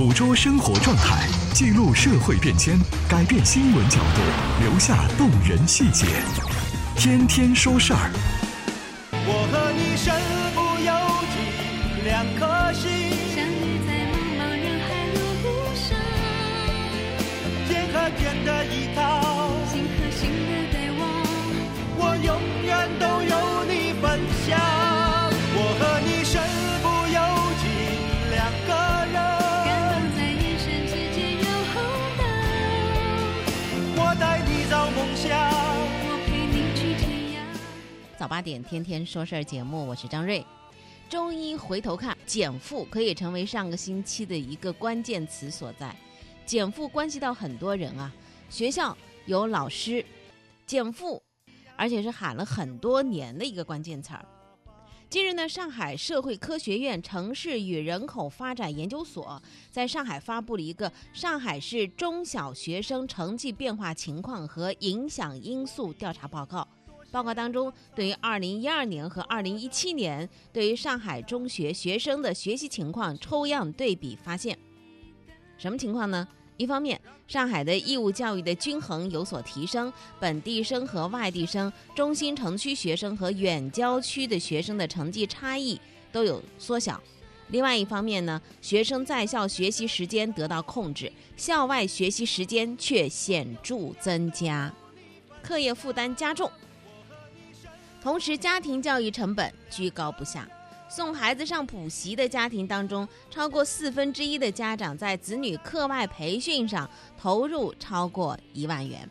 捕捉生活状态，记录社会变迁，改变新闻角度，留下动人细节。天天说事儿，早八点天天说事儿节目，我是张瑞。中医回头看，减负可以成为上个星期的一个关键词所在。减负关系到很多人啊，学校有老师，减负，而且是喊了很多年的一个关键词儿。近日呢，上海社会科学院城市与人口发展研究所在上海发布了一个上海市中小学生成绩变化情况和影响因素调查报告。报告当中，对于2012年和2017年对于上海中学学生的学习情况抽样对比发现，什么情况呢？一方面，上海的义务教育的均衡有所提升，本地生和外地生、中心城区学生和远郊区的学生的成绩差异都有缩小。另外一方面呢，学生在校学习时间得到控制，校外学习时间却显著增加，课业负担加重。同时，家庭教育成本居高不下。送孩子上补习的家庭当中，超过四分之一的家长在子女课外培训上投入超过一万元。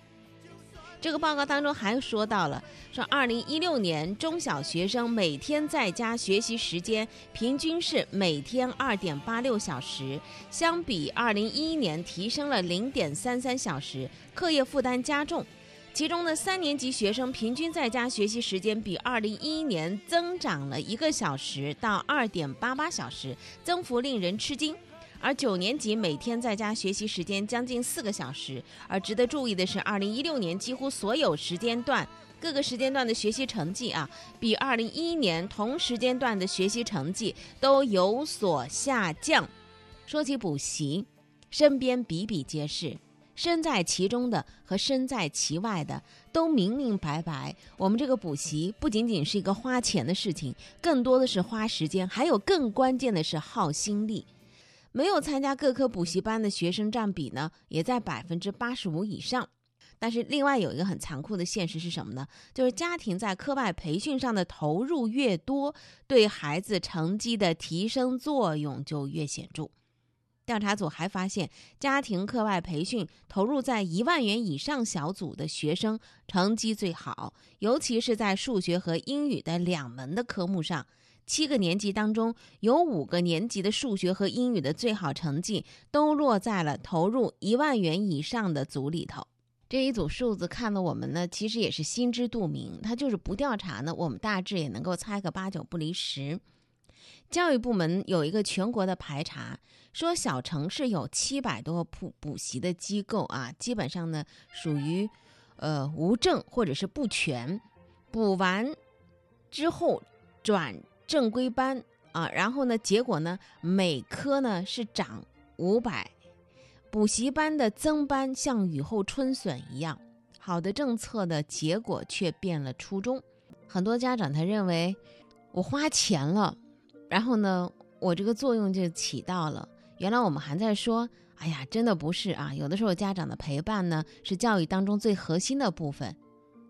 这个报告当中还说到了，说二零一六年中小学生每天在家学习时间平均是每天二点八六小时，相比二零一一年提升了零点三三小时，课业负担加重。其中呢，三年级学生平均在家学习时间比二零一一年增长了一个小时到二点八八小时，增幅令人吃惊。而九年级每天在家学习时间将近四个小时。而值得注意的是，二零一六年几乎所有时间段各个时间段的学习成绩啊，比二零一一年同时间段的学习成绩都有所下降。说起补习，身边比比皆是。身在其中的和身在其外的都明明白白，我们这个补习不仅仅是一个花钱的事情，更多的是花时间，还有更关键的是耗心力。没有参加各科补习班的学生占比呢，也在百分之八十五以上。但是另外有一个很残酷的现实是什么呢？就是家庭在课外培训上的投入越多，对孩子成绩的提升作用就越显著。调查组还发现，家庭课外培训投入在一万元以上小组的学生成绩最好，尤其是在数学和英语的两门的科目上。七个年级当中，有五个年级的数学和英语的最好成绩都落在了投入一万元以上的组里头。这一组数字看得我们呢，其实也是心知肚明。它就是不调查呢，我们大致也能够猜个八九不离十。教育部门有一个全国的排查，说小城市有七百多补补习的机构啊，基本上呢属于呃无证或者是不全，补完之后转正规班啊，然后呢结果呢每科呢是涨五百，补习班的增班像雨后春笋一样，好的政策的结果却变了初衷，很多家长他认为我花钱了。然后呢，我这个作用就起到了。原来我们还在说，哎呀，真的不是啊。有的时候家长的陪伴呢，是教育当中最核心的部分。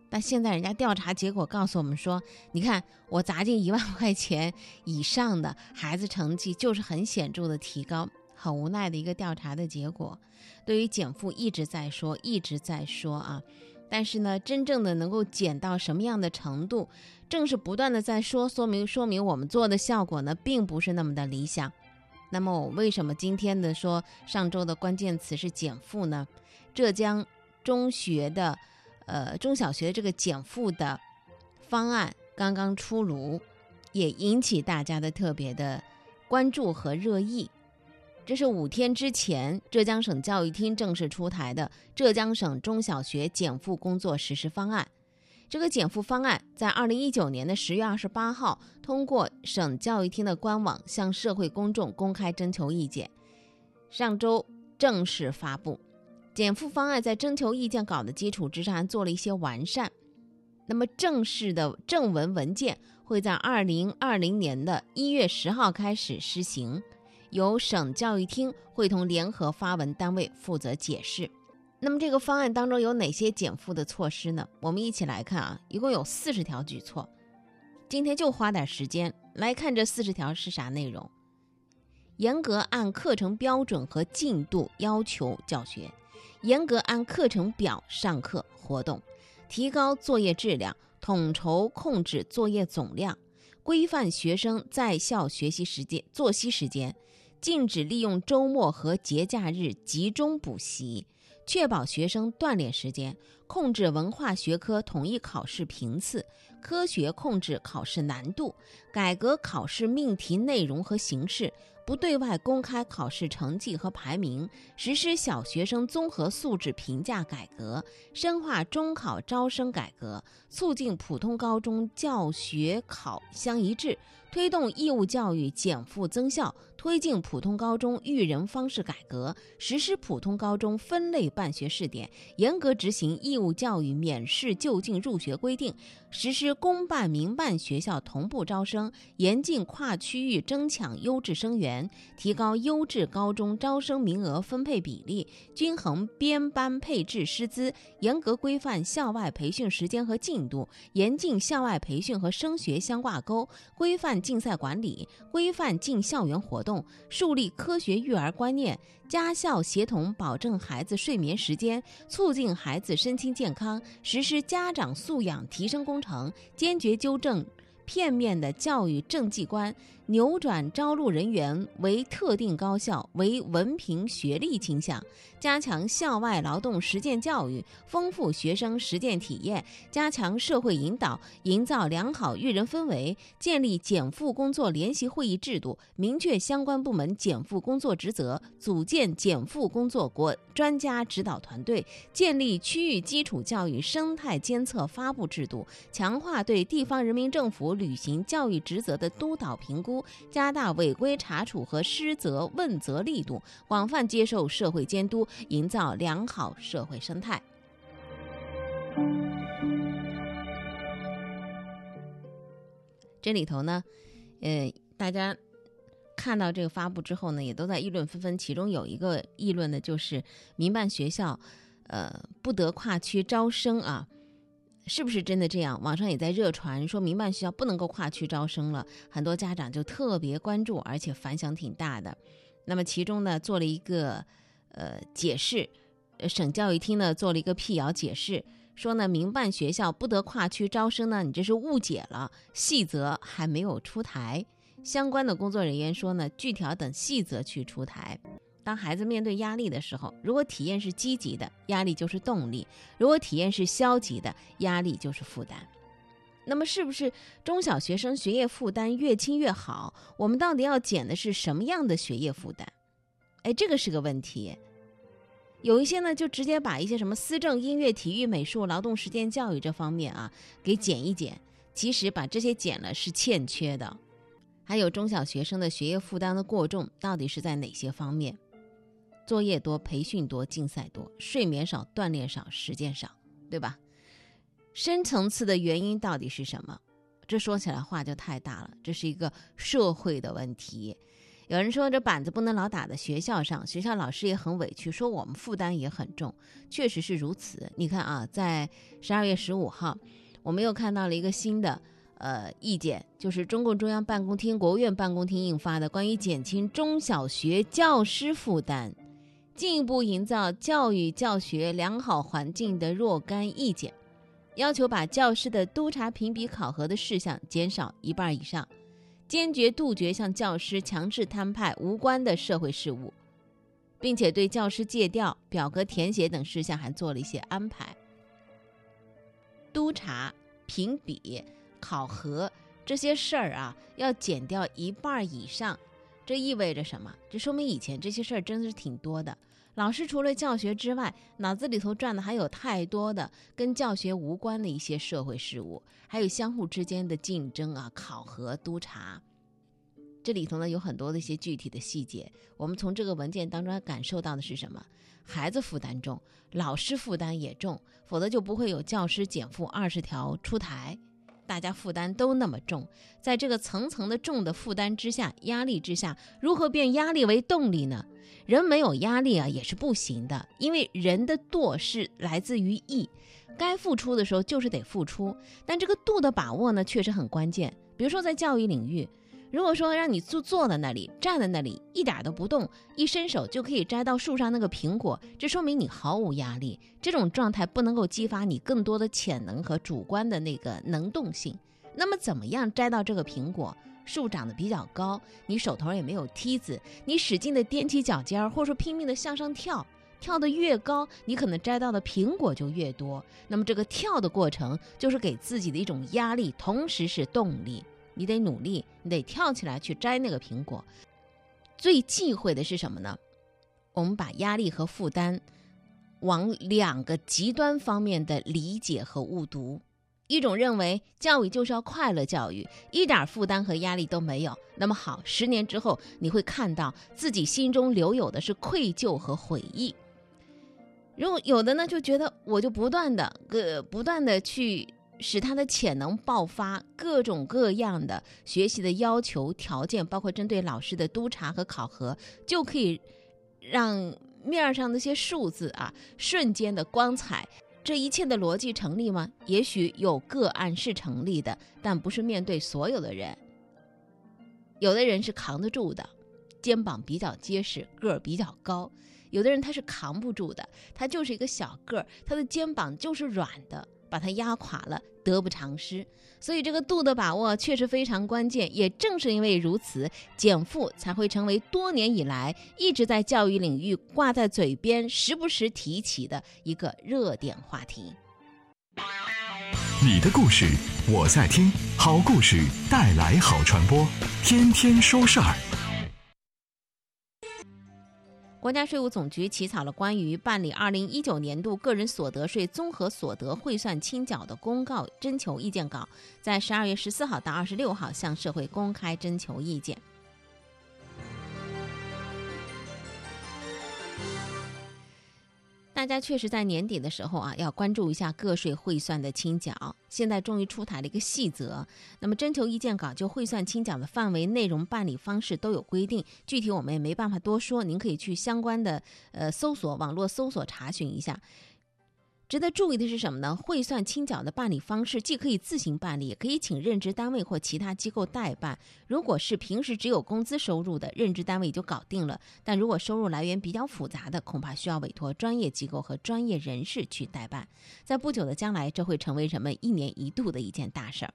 但现在人家调查结果告诉我们说，你看我砸进一万块钱以上的孩子成绩就是很显著的提高。很无奈的一个调查的结果。对于减负一直在说，一直在说啊。但是呢，真正的能够减到什么样的程度，正是不断的在说，说明说明我们做的效果呢，并不是那么的理想。那么我为什么今天的说上周的关键词是减负呢？浙江中学的，呃中小学这个减负的方案刚刚出炉，也引起大家的特别的关注和热议。这是五天之前，浙江省教育厅正式出台的《浙江省中小学减负工作实施方案》。这个减负方案在二零一九年的十月二十八号通过省教育厅的官网向社会公众公开征求意见。上周正式发布，减负方案在征求意见稿的基础之上做了一些完善。那么正式的正文文件会在二零二零年的一月十号开始施行，由省教育厅会同联合发文单位负责解释。那么这个方案当中有哪些减负的措施呢？我们一起来看啊，一共有四十条举措。今天就花点时间来看这四十条是啥内容。严格按课程标准和进度要求教学，严格按课程表上课活动，提高作业质量，统筹控制作业总量，规范学生在校学习时间、作息时间，禁止利用周末和节假日集中补习。确保学生锻炼时间，控制文化学科统一考试频次，科学控制考试难度，改革考试命题内容和形式，不对外公开考试成绩和排名，实施小学生综合素质评价改革，深化中考招生改革，促进普通高中教学考相一致，推动义务教育减负增效。推进普通高中育人方式改革，实施普通高中分类办学试点，严格执行义务教育免试就近入学规定，实施公办民办学校同步招生，严禁跨区域争抢优质生源，提高优质高中招生名额分配比例，均衡编班配置师资，严格规范校外培训时间和进度，严禁校外培训和升学相挂钩，规范竞赛管理，规范进校园活动。树立科学育儿观念，家校协同保证孩子睡眠时间，促进孩子身心健康，实施家长素养提升工程，坚决纠正片面的教育政绩观。扭转招录人员为特定高校、为文凭学历倾向，加强校外劳动实践教育，丰富学生实践体验，加强社会引导，营造良好育人氛围，建立减负工作联席会议制度，明确相关部门减负工作职责，组建减负工作国专家指导团队，建立区域基础教育生态监测发布制度，强化对地方人民政府履行教育职责的督导评估。加大违规查处和失责问责力度，广泛接受社会监督，营造良好社会生态。这里头呢，呃，大家看到这个发布之后呢，也都在议论纷纷。其中有一个议论呢，就是民办学校，呃，不得跨区招生啊。是不是真的这样？网上也在热传说民办学校不能够跨区招生了，很多家长就特别关注，而且反响挺大的。那么其中呢，做了一个呃解释，省教育厅呢做了一个辟谣解释，说呢民办学校不得跨区招生呢，你这是误解了，细则还没有出台。相关的工作人员说呢，具体要等细则去出台。当孩子面对压力的时候，如果体验是积极的，压力就是动力；如果体验是消极的，压力就是负担。那么，是不是中小学生学业负担越轻越好？我们到底要减的是什么样的学业负担？哎，这个是个问题。有一些呢，就直接把一些什么思政、音乐、体育、美术、劳动实践教育这方面啊给减一减。其实把这些减了是欠缺的。还有中小学生的学业负担的过重，到底是在哪些方面？作业多，培训多，竞赛多，睡眠少，锻炼少，实践少，对吧？深层次的原因到底是什么？这说起来话就太大了，这是一个社会的问题。有人说这板子不能老打在学校上，学校老师也很委屈，说我们负担也很重，确实是如此。你看啊，在十二月十五号，我们又看到了一个新的呃意见，就是中共中央办公厅、国务院办公厅印发的关于减轻中小学教师负担。进一步营造教育教学良好环境的若干意见，要求把教师的督查评比考核的事项减少一半以上，坚决杜绝向教师强制摊派无关的社会事务，并且对教师借调、表格填写等事项还做了一些安排。督查、评比、考核这些事儿啊，要减掉一半以上，这意味着什么？这说明以前这些事儿真的是挺多的。老师除了教学之外，脑子里头转的还有太多的跟教学无关的一些社会事务，还有相互之间的竞争啊、考核、督查。这里头呢有很多的一些具体的细节，我们从这个文件当中感受到的是什么？孩子负担重，老师负担也重，否则就不会有教师减负二十条出台。大家负担都那么重，在这个层层的重的负担之下、压力之下，如何变压力为动力呢？人没有压力啊，也是不行的，因为人的惰是来自于义，该付出的时候就是得付出，但这个度的把握呢，确实很关键。比如说在教育领域。如果说让你坐坐在那里，站在那里，一点都不动，一伸手就可以摘到树上那个苹果，这说明你毫无压力。这种状态不能够激发你更多的潜能和主观的那个能动性。那么，怎么样摘到这个苹果？树长得比较高，你手头也没有梯子，你使劲的踮起脚尖儿，或者说拼命的向上跳，跳得越高，你可能摘到的苹果就越多。那么，这个跳的过程就是给自己的一种压力，同时是动力。你得努力，你得跳起来去摘那个苹果。最忌讳的是什么呢？我们把压力和负担往两个极端方面的理解和误读。一种认为教育就是要快乐教育，一点负担和压力都没有。那么好，十年之后你会看到自己心中留有的是愧疚和悔意。如果有的呢，就觉得我就不断的个不断的去。使他的潜能爆发，各种各样的学习的要求条件，包括针对老师的督查和考核，就可以让面上那些数字啊瞬间的光彩。这一切的逻辑成立吗？也许有个案是成立的，但不是面对所有的人。有的人是扛得住的，肩膀比较结实，个儿比较高；有的人他是扛不住的，他就是一个小个儿，他的肩膀就是软的。把它压垮了，得不偿失。所以这个度的把握确实非常关键。也正是因为如此，减负才会成为多年以来一直在教育领域挂在嘴边、时不时提起的一个热点话题。你的故事，我在听。好故事带来好传播，天天说事儿。国家税务总局起草了关于办理二零一九年度个人所得税综合所得汇算清缴的公告征求意见稿，在十二月十四号到二十六号向社会公开征求意见。大家确实在年底的时候啊，要关注一下个税汇算的清缴。现在终于出台了一个细则，那么征求意见稿就汇算清缴的范围、内容、办理方式都有规定。具体我们也没办法多说，您可以去相关的呃搜索网络搜索查询一下。值得注意的是什么呢？汇算清缴的办理方式既可以自行办理，也可以请任职单位或其他机构代办。如果是平时只有工资收入的，任职单位就搞定了；但如果收入来源比较复杂的，恐怕需要委托专业机构和专业人士去代办。在不久的将来，这会成为人们一年一度的一件大事儿。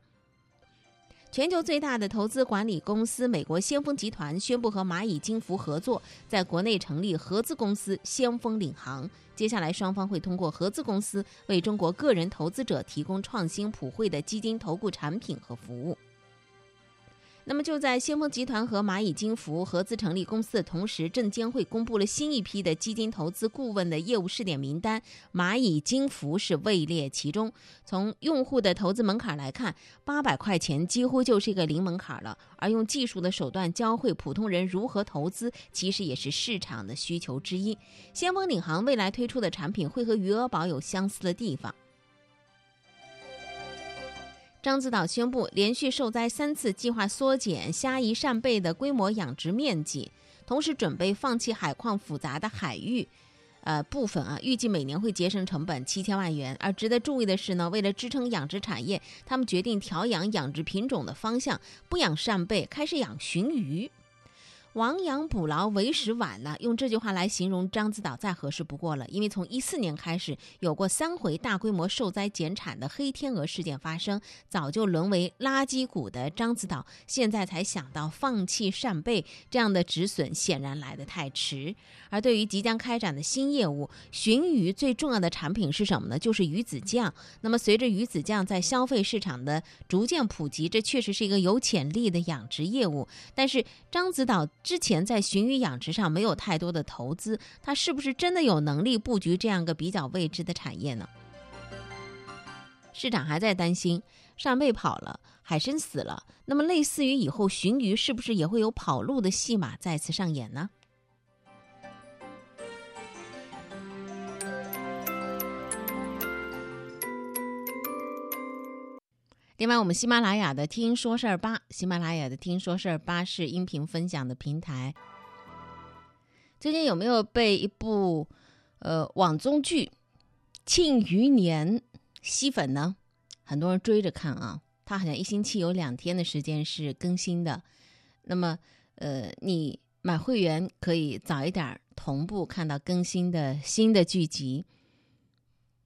全球最大的投资管理公司美国先锋集团宣布和蚂蚁金服合作，在国内成立合资公司先锋领航。接下来，双方会通过合资公司为中国个人投资者提供创新普惠的基金投顾产品和服务。那么就在先锋集团和蚂蚁金服合资成立公司的同时，证监会公布了新一批的基金投资顾问的业务试点名单，蚂蚁金服是位列其中。从用户的投资门槛来看，八百块钱几乎就是一个零门槛了。而用技术的手段教会普通人如何投资，其实也是市场的需求之一。先锋领航未来推出的产品会和余额宝有相似的地方。獐子岛宣布，连续受灾三次，计划缩减虾夷扇贝的规模养殖面积，同时准备放弃海况复杂的海域，呃部分啊，预计每年会节省成本七千万元。而值得注意的是呢，为了支撑养殖产业，他们决定调养养殖品种的方向，不养扇贝，开始养鲟鱼。亡羊补牢为时晚了，用这句话来形容獐子岛再合适不过了。因为从一四年开始，有过三回大规模受灾减产的黑天鹅事件发生，早就沦为垃圾股的獐子岛，现在才想到放弃扇贝，这样的止损显然来得太迟。而对于即将开展的新业务，鲟鱼最重要的产品是什么呢？就是鱼子酱。那么随着鱼子酱在消费市场的逐渐普及，这确实是一个有潜力的养殖业务。但是獐子岛。之前在鲟鱼养殖上没有太多的投资，他是不是真的有能力布局这样个比较未知的产业呢？市场还在担心扇贝跑了，海参死了，那么类似于以后鲟鱼是不是也会有跑路的戏码再次上演呢？另外，我们喜马拉雅的“听说事儿吧”，喜马拉雅的“听说事儿吧”是音频分享的平台。最近有没有被一部呃网综剧《庆余年》吸粉呢？很多人追着看啊，它好像一星期有两天的时间是更新的。那么，呃，你买会员可以早一点同步看到更新的新的剧集。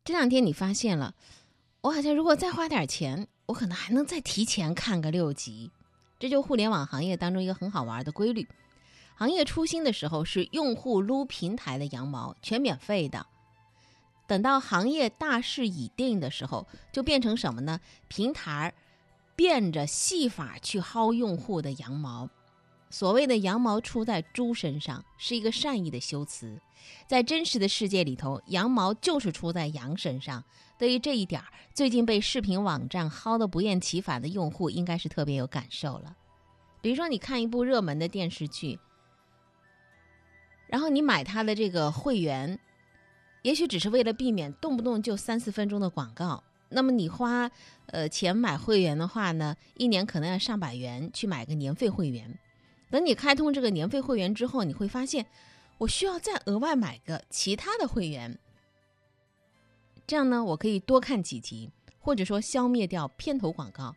这两天你发现了，我好像如果再花点钱，我可能还能再提前看个六集。这就互联网行业当中一个很好玩的规律。行业初心的时候是用户撸平台的羊毛，全免费的。等到行业大势已定的时候，就变成什么呢？平台变着戏法去薅用户的羊毛。所谓的“羊毛出在猪身上”是一个善意的修辞，在真实的世界里头，羊毛就是出在羊身上。对于这一点儿，最近被视频网站薅得不厌其烦的用户应该是特别有感受了。比如说，你看一部热门的电视剧。然后你买他的这个会员，也许只是为了避免动不动就三四分钟的广告。那么你花呃钱买会员的话呢，一年可能要上百元去买个年费会员。等你开通这个年费会员之后，你会发现我需要再额外买个其他的会员。这样呢，我可以多看几集，或者说消灭掉片头广告。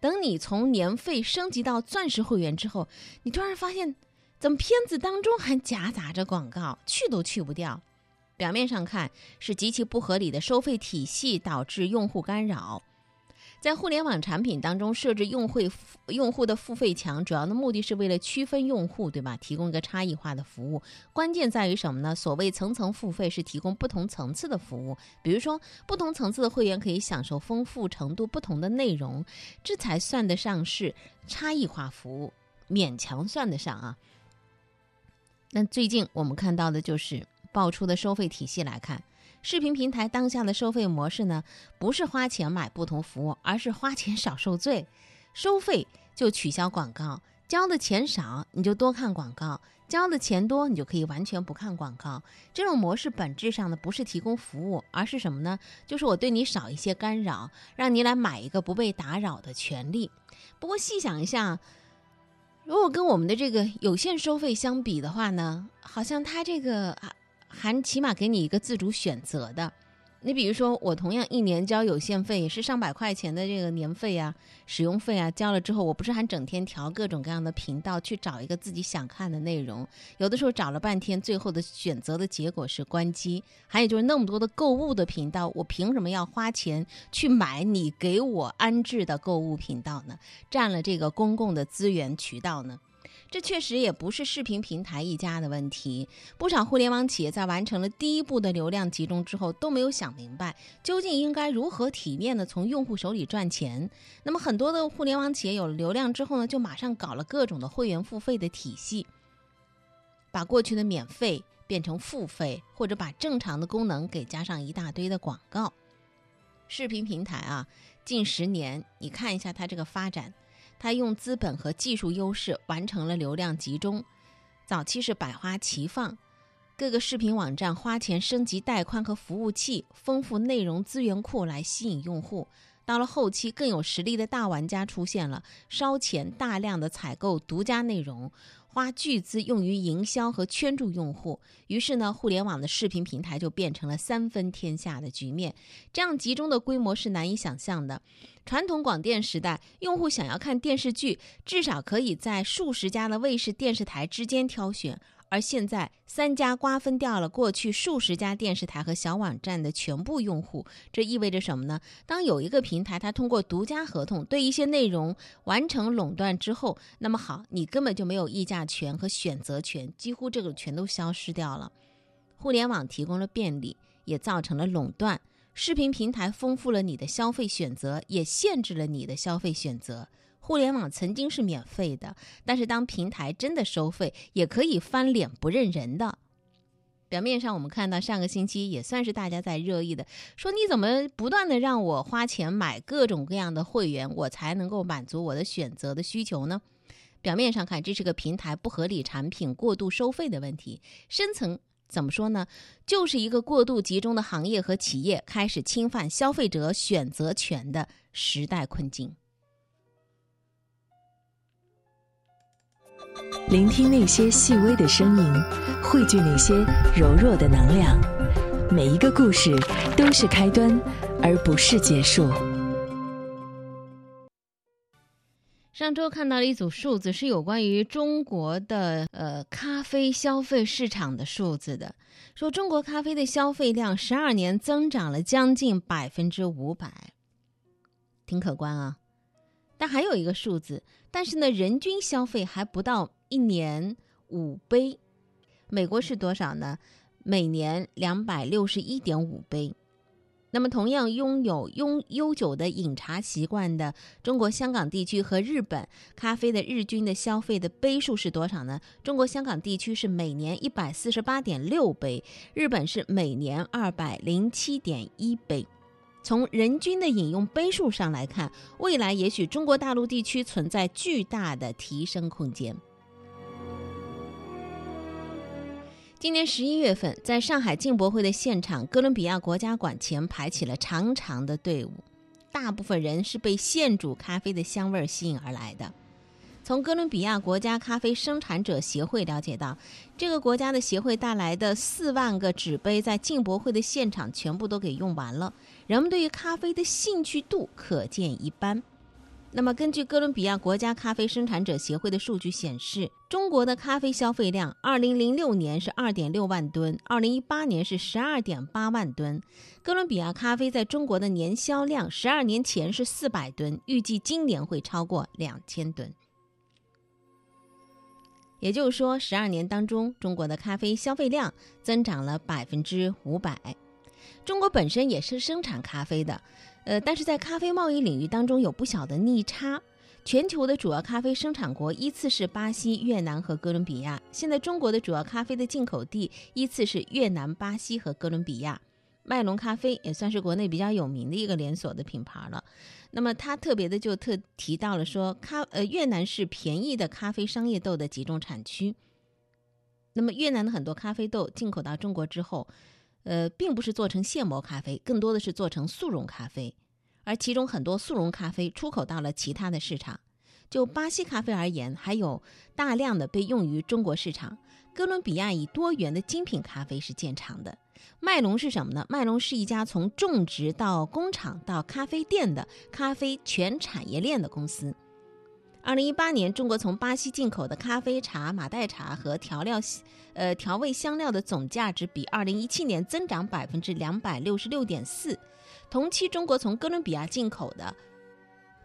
等你从年费升级到钻石会员之后，你突然发现。怎么片子当中还夹杂着广告，去都去不掉？表面上看是极其不合理的收费体系导致用户干扰。在互联网产品当中设置用户用户的付费墙，主要的目的是为了区分用户，对吧？提供一个差异化的服务。关键在于什么呢？所谓层层付费是提供不同层次的服务，比如说不同层次的会员可以享受丰富程度不同的内容，这才算得上是差异化服务，勉强算得上啊。那最近我们看到的就是爆出的收费体系来看，视频平台当下的收费模式呢，不是花钱买不同服务，而是花钱少受罪，收费就取消广告，交的钱少你就多看广告，交的钱多你就可以完全不看广告。这种模式本质上呢不是提供服务，而是什么呢？就是我对你少一些干扰，让你来买一个不被打扰的权利。不过细想一下。如果跟我们的这个有限收费相比的话呢，好像它这个还起码给你一个自主选择的。你比如说，我同样一年交有限费，也是上百块钱的这个年费啊、使用费啊，交了之后，我不是还整天调各种各样的频道去找一个自己想看的内容？有的时候找了半天，最后的选择的结果是关机。还有就是那么多的购物的频道，我凭什么要花钱去买你给我安置的购物频道呢？占了这个公共的资源渠道呢？这确实也不是视频平台一家的问题，不少互联网企业在完成了第一步的流量集中之后，都没有想明白究竟应该如何体面的从用户手里赚钱。那么很多的互联网企业有了流量之后呢，就马上搞了各种的会员付费的体系，把过去的免费变成付费，或者把正常的功能给加上一大堆的广告。视频平台啊，近十年你看一下它这个发展。他用资本和技术优势完成了流量集中，早期是百花齐放，各个视频网站花钱升级带宽和服务器，丰富内容资源库来吸引用户。到了后期，更有实力的大玩家出现了，烧钱大量的采购独家内容。花巨资用于营销和圈住用户，于是呢，互联网的视频平台就变成了三分天下的局面。这样集中的规模是难以想象的。传统广电时代，用户想要看电视剧，至少可以在数十家的卫视电视台之间挑选。而现在，三家瓜分掉了过去数十家电视台和小网站的全部用户，这意味着什么呢？当有一个平台它通过独家合同对一些内容完成垄断之后，那么好，你根本就没有议价权和选择权，几乎这个全都消失掉了。互联网提供了便利，也造成了垄断；视频平台丰富了你的消费选择，也限制了你的消费选择。互联网曾经是免费的，但是当平台真的收费，也可以翻脸不认人的。表面上我们看到上个星期也算是大家在热议的，说你怎么不断的让我花钱买各种各样的会员，我才能够满足我的选择的需求呢？表面上看，这是个平台不合理产品过度收费的问题，深层怎么说呢？就是一个过度集中的行业和企业开始侵犯消费者选择权的时代困境。聆听那些细微的声音，汇聚那些柔弱的能量。每一个故事都是开端，而不是结束。上周看到了一组数字，是有关于中国的呃咖啡消费市场的数字的，说中国咖啡的消费量十二年增长了将近百分之五百，挺可观啊。但还有一个数字，但是呢，人均消费还不到一年五杯。美国是多少呢？每年两百六十一点五杯。那么，同样拥有拥悠久的饮茶习惯的中国香港地区和日本，咖啡的日均的消费的杯数是多少呢？中国香港地区是每年一百四十八点六杯，日本是每年二百零七点一杯。从人均的饮用杯数上来看，未来也许中国大陆地区存在巨大的提升空间。今年十一月份，在上海进博会的现场，哥伦比亚国家馆前排起了长长的队伍，大部分人是被现煮咖啡的香味儿吸引而来的。从哥伦比亚国家咖啡生产者协会了解到，这个国家的协会带来的四万个纸杯在进博会的现场全部都给用完了，人们对于咖啡的兴趣度可见一斑。那么，根据哥伦比亚国家咖啡生产者协会的数据显示，中国的咖啡消费量，二零零六年是二点六万吨，二零一八年是十二点八万吨。哥伦比亚咖啡在中国的年销量，十二年前是四百吨，预计今年会超过两千吨。也就是说，十二年当中，中国的咖啡消费量增长了百分之五百。中国本身也是生产咖啡的，呃，但是在咖啡贸易领域当中有不小的逆差。全球的主要咖啡生产国依次是巴西、越南和哥伦比亚。现在中国的主要咖啡的进口地依次是越南、巴西和哥伦比亚。麦隆咖啡也算是国内比较有名的一个连锁的品牌了。那么它特别的就特提到了说，咖呃越南是便宜的咖啡商业豆的集中产区。那么越南的很多咖啡豆进口到中国之后，呃，并不是做成现磨咖啡，更多的是做成速溶咖啡，而其中很多速溶咖啡出口到了其他的市场。就巴西咖啡而言，还有大量的被用于中国市场。哥伦比亚以多元的精品咖啡是见长的。麦隆是什么呢？麦隆是一家从种植到工厂到咖啡店的咖啡全产业链的公司。二零一八年，中国从巴西进口的咖啡、茶、马黛茶和调料，呃调味香料的总价值比二零一七年增长百分之两百六十六点四。同期，中国从哥伦比亚进口的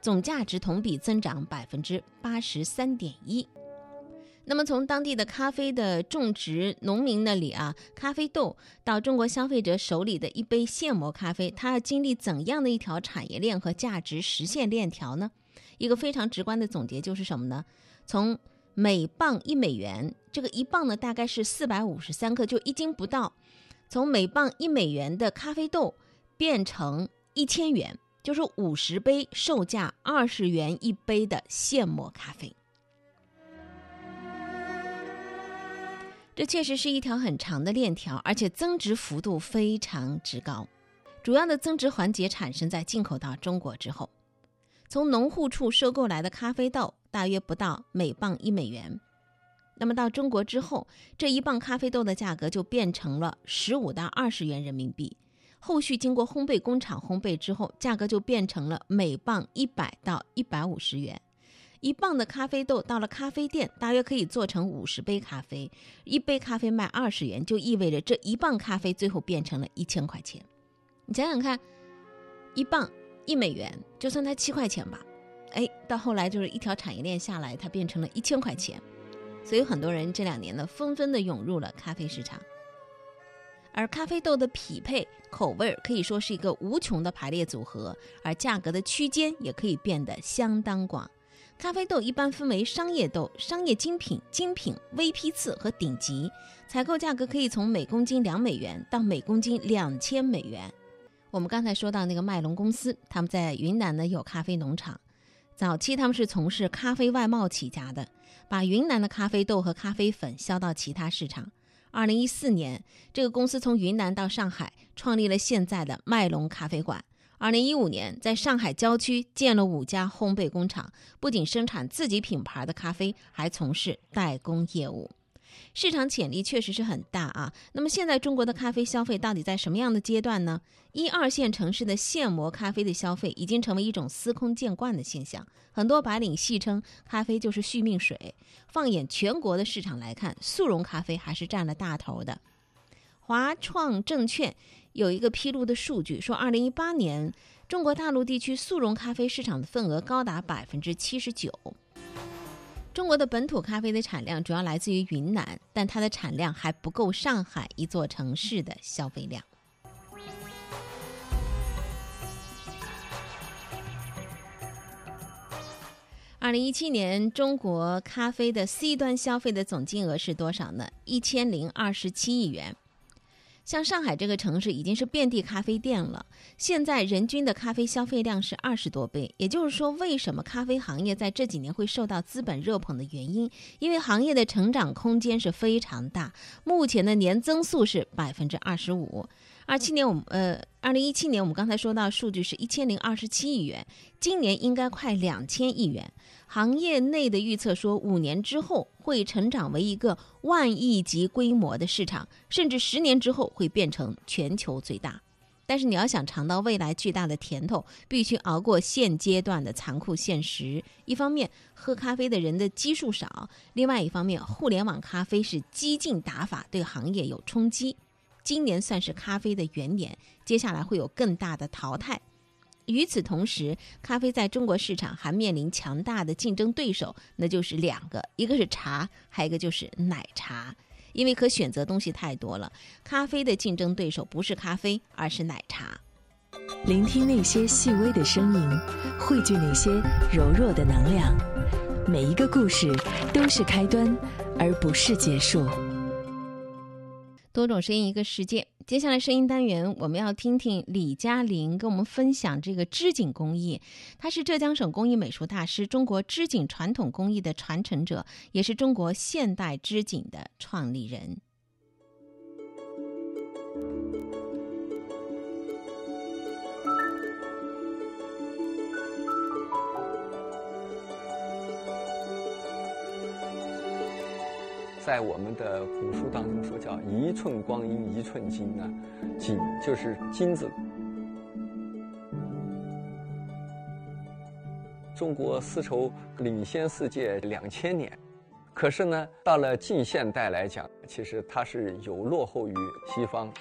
总价值同比增长百分之八十三点一。那么，从当地的咖啡的种植农民那里啊，咖啡豆到中国消费者手里的一杯现磨咖啡，它要经历怎样的一条产业链和价值实现链条呢？一个非常直观的总结就是什么呢？从每磅一美元，这个一磅呢大概是四百五十三克，就一斤不到。从每磅一美元的咖啡豆变成一千元，就是五十杯售价二十元一杯的现磨咖啡。这确实是一条很长的链条，而且增值幅度非常之高。主要的增值环节产生在进口到中国之后，从农户处收购来的咖啡豆大约不到每磅一美元。那么到中国之后，这一磅咖啡豆的价格就变成了十五到二十元人民币。后续经过烘焙工厂烘焙之后，价格就变成了每磅一百到一百五十元。一磅的咖啡豆到了咖啡店，大约可以做成五十杯咖啡。一杯咖啡卖二十元，就意味着这一磅咖啡最后变成了一千块钱。你想想看，一磅一美元，就算它七块钱吧，哎，到后来就是一条产业链下来，它变成了一千块钱。所以很多人这两年呢，纷纷的涌入了咖啡市场。而咖啡豆的匹配口味可以说是一个无穷的排列组合，而价格的区间也可以变得相当广。咖啡豆一般分为商业豆、商业精品、精品、微批次和顶级，采购价格可以从每公斤两美元到每公斤两千美元。我们刚才说到那个麦隆公司，他们在云南呢有咖啡农场，早期他们是从事咖啡外贸起家的，把云南的咖啡豆和咖啡粉销到其他市场。二零一四年，这个公司从云南到上海，创立了现在的麦隆咖啡馆。二零一五年，在上海郊区建了五家烘焙工厂，不仅生产自己品牌的咖啡，还从事代工业务。市场潜力确实是很大啊。那么现在中国的咖啡消费到底在什么样的阶段呢？一二线城市的现磨咖啡的消费已经成为一种司空见惯的现象，很多白领戏称咖啡就是续命水。放眼全国的市场来看，速溶咖啡还是占了大头的。华创证券有一个披露的数据说，二零一八年中国大陆地区速溶咖啡市场的份额高达百分之七十九。中国的本土咖啡的产量主要来自于云南，但它的产量还不够上海一座城市的消费量。二零一七年，中国咖啡的 C 端消费的总金额是多少呢？一千零二十七亿元。像上海这个城市已经是遍地咖啡店了，现在人均的咖啡消费量是二十多杯。也就是说，为什么咖啡行业在这几年会受到资本热捧的原因，因为行业的成长空间是非常大，目前的年增速是百分之二十五。二七年我们呃，二零一七年我们刚才说到数据是一千零二十七亿元，今年应该快两千亿元。行业内的预测说，五年之后会成长为一个万亿级规模的市场，甚至十年之后会变成全球最大。但是你要想尝到未来巨大的甜头，必须熬过现阶段的残酷现实。一方面，喝咖啡的人的基数少；另外一方面，互联网咖啡是激进打法，对行业有冲击。今年算是咖啡的元年，接下来会有更大的淘汰。与此同时，咖啡在中国市场还面临强大的竞争对手，那就是两个，一个是茶，还有一个就是奶茶。因为可选择东西太多了，咖啡的竞争对手不是咖啡，而是奶茶。聆听那些细微的声音，汇聚那些柔弱的能量。每一个故事都是开端，而不是结束。多种声音一个世界。接下来声音单元，我们要听听李嘉玲跟我们分享这个织锦工艺。她是浙江省工艺美术大师，中国织锦传统工艺的传承者，也是中国现代织锦的创立人。在我们的古书当中叫“一寸光阴一寸金”呢，锦就是金子。中国丝绸领先世界两千年，可是呢，到了近现代来讲，其实它是有落后于西方。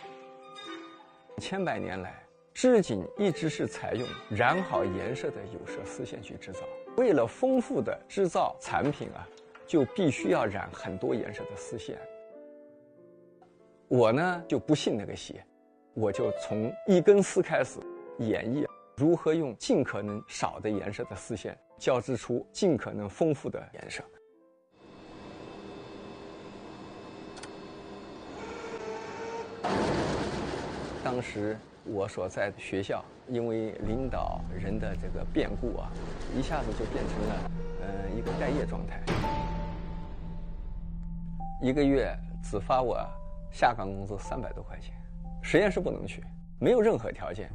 千百年来，织锦一直是采用染好颜色的有色丝线去制造。为了丰富的制造产品啊。就必须要染很多颜色的丝线。我呢就不信那个邪，我就从一根丝开始演绎如何用尽可能少的颜色的丝线交织出尽可能丰富的颜色。当时我所在的学校，因为领导人的这个变故啊，一下子就变成了呃一个待业状态。一个月只发我下岗工资三百多块钱，实验室不能去，没有任何条件。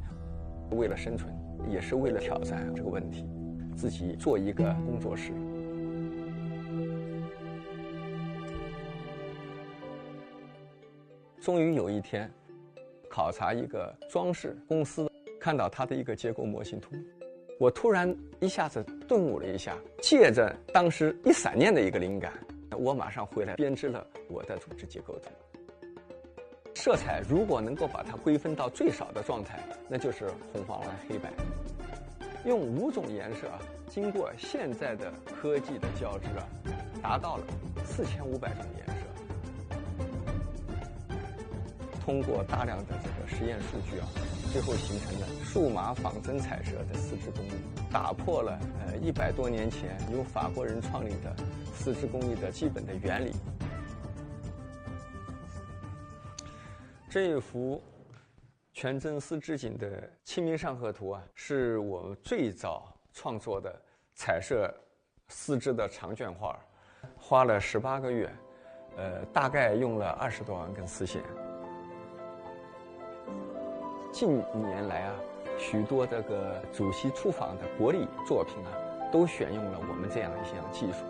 为了生存，也是为了挑战这个问题，自己做一个工作室。终于有一天，考察一个装饰公司，看到他的一个结构模型图，我突然一下子顿悟了一下，借着当时一闪念的一个灵感。我马上回来编织了我的组织结构图。色彩如果能够把它归分到最少的状态，那就是红、黄、蓝、黑、白。用五种颜色啊，经过现在的科技的交织啊，达到了四千五百种颜色。通过大量的这个实验数据啊，最后形成的数码仿真彩色的丝织工艺，打破了呃一百多年前由法国人创立的丝织工艺的基本的原理。这一幅全真丝织锦的《清明上河图》啊，是我们最早创作的彩色丝织的长卷画，花了十八个月，呃，大概用了二十多万根丝线。近年来啊，许多这个主席出访的国礼作品啊，都选用了我们这样一项技术。